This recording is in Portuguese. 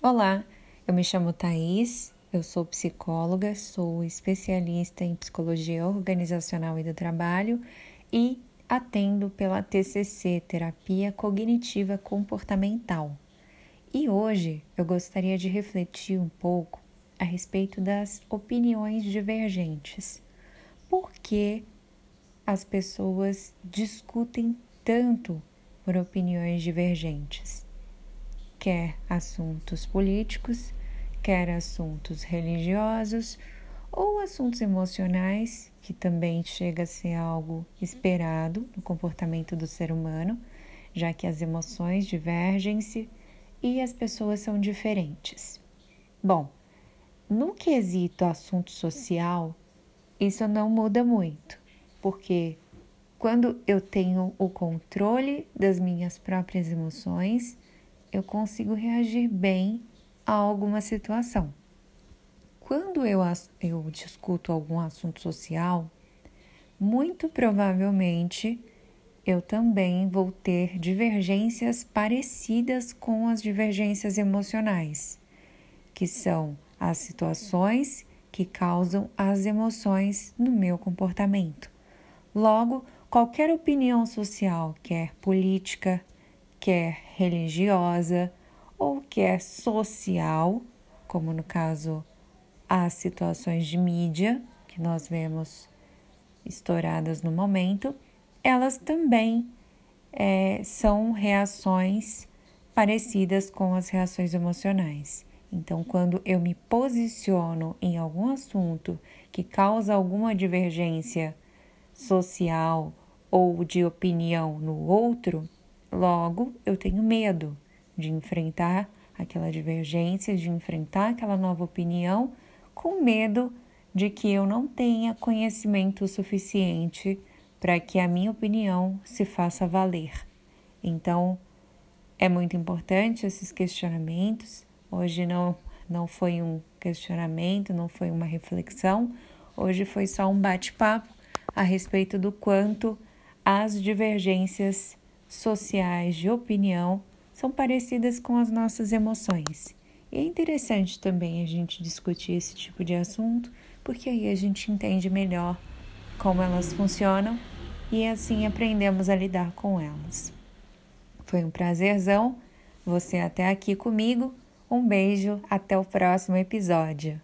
Olá, eu me chamo Thaís, eu sou psicóloga, sou especialista em psicologia organizacional e do trabalho e atendo pela TCC, Terapia Cognitiva Comportamental. E hoje eu gostaria de refletir um pouco a respeito das opiniões divergentes. Por que as pessoas discutem tanto por opiniões divergentes? Quer assuntos políticos, quer assuntos religiosos ou assuntos emocionais, que também chega a ser algo esperado no comportamento do ser humano, já que as emoções divergem-se e as pessoas são diferentes. Bom, no quesito assunto social, isso não muda muito, porque quando eu tenho o controle das minhas próprias emoções, eu consigo reagir bem a alguma situação. Quando eu, eu discuto algum assunto social, muito provavelmente eu também vou ter divergências parecidas com as divergências emocionais, que são as situações que causam as emoções no meu comportamento. Logo, qualquer opinião social, quer política, quer religiosa ou quer social, como no caso as situações de mídia que nós vemos estouradas no momento, elas também é, são reações parecidas com as reações emocionais. Então, quando eu me posiciono em algum assunto que causa alguma divergência social ou de opinião no outro, Logo, eu tenho medo de enfrentar aquela divergência, de enfrentar aquela nova opinião, com medo de que eu não tenha conhecimento suficiente para que a minha opinião se faça valer. Então, é muito importante esses questionamentos. Hoje não não foi um questionamento, não foi uma reflexão. Hoje foi só um bate-papo a respeito do quanto as divergências sociais de opinião são parecidas com as nossas emoções. E é interessante também a gente discutir esse tipo de assunto, porque aí a gente entende melhor como elas funcionam e assim aprendemos a lidar com elas. Foi um prazerzão você até aqui comigo. Um beijo, até o próximo episódio.